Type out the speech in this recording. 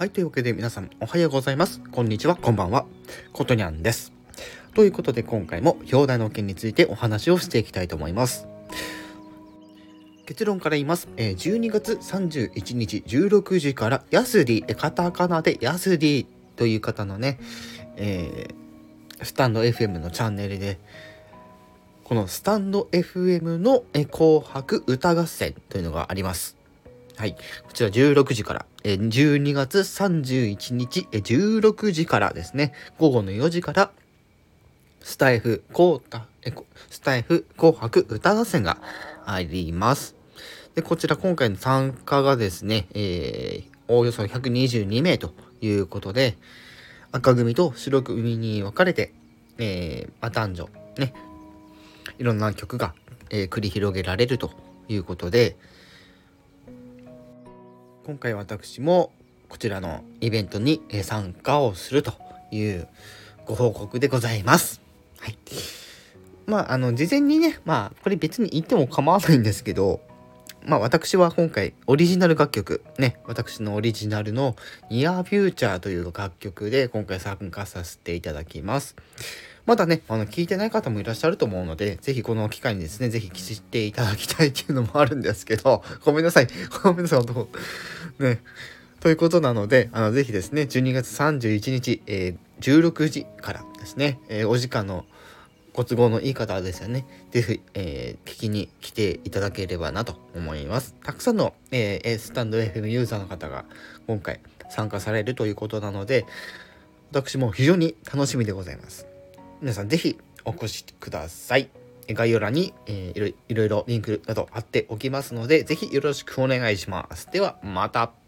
はい、というわけで皆さんおはようございます。こんにちは、こんばんは。ことにゃんです。ということで今回も表題の件についてお話をしていきたいと思います。結論から言います。12月31日16時からヤスディ、カタカナでヤスディという方のね、えー、スタンド FM のチャンネルで、このスタンド FM の紅白歌合戦というのがあります。はい。こちら16時から、え12月31日、え16時からですね、午後の4時から、スタイフ、コータ、えスタイフ紅白歌合戦があります。で、こちら今回の参加がですね、えー、おおよそ122名ということで、赤組と白組に分かれて、えー、ま男女、ね、いろんな曲が、えー、繰り広げられるということで、今回私もこちらのイベントに参加をするというご報告でございます。はい。まあ、あの、事前にね、まあ、これ別に言っても構わないんですけど、まあ私は今回オリジナル楽曲、ね、私のオリジナルの Near Future という楽曲で今回参加させていただきます。まだね、あの、聞いてない方もいらっしゃると思うので、ぜひこの機会にですね、ぜひ聞いていただきたいっていうのもあるんですけど、ごめんなさい。ごめんなさい、本当ね。ということなので、あの、ぜひですね、12月31日、えー、16時からですね、えー、お時間のご都合のいい方ですよね、ぜひ、えー、聞きに来ていただければなと思います。たくさんの、えー、スタンド FM ユーザーの方が今回参加されるということなので、私も非常に楽しみでございます。皆さんぜひお越しください。概要欄に、えー、いろいろリンクなど貼っておきますので、ぜひよろしくお願いします。では、また。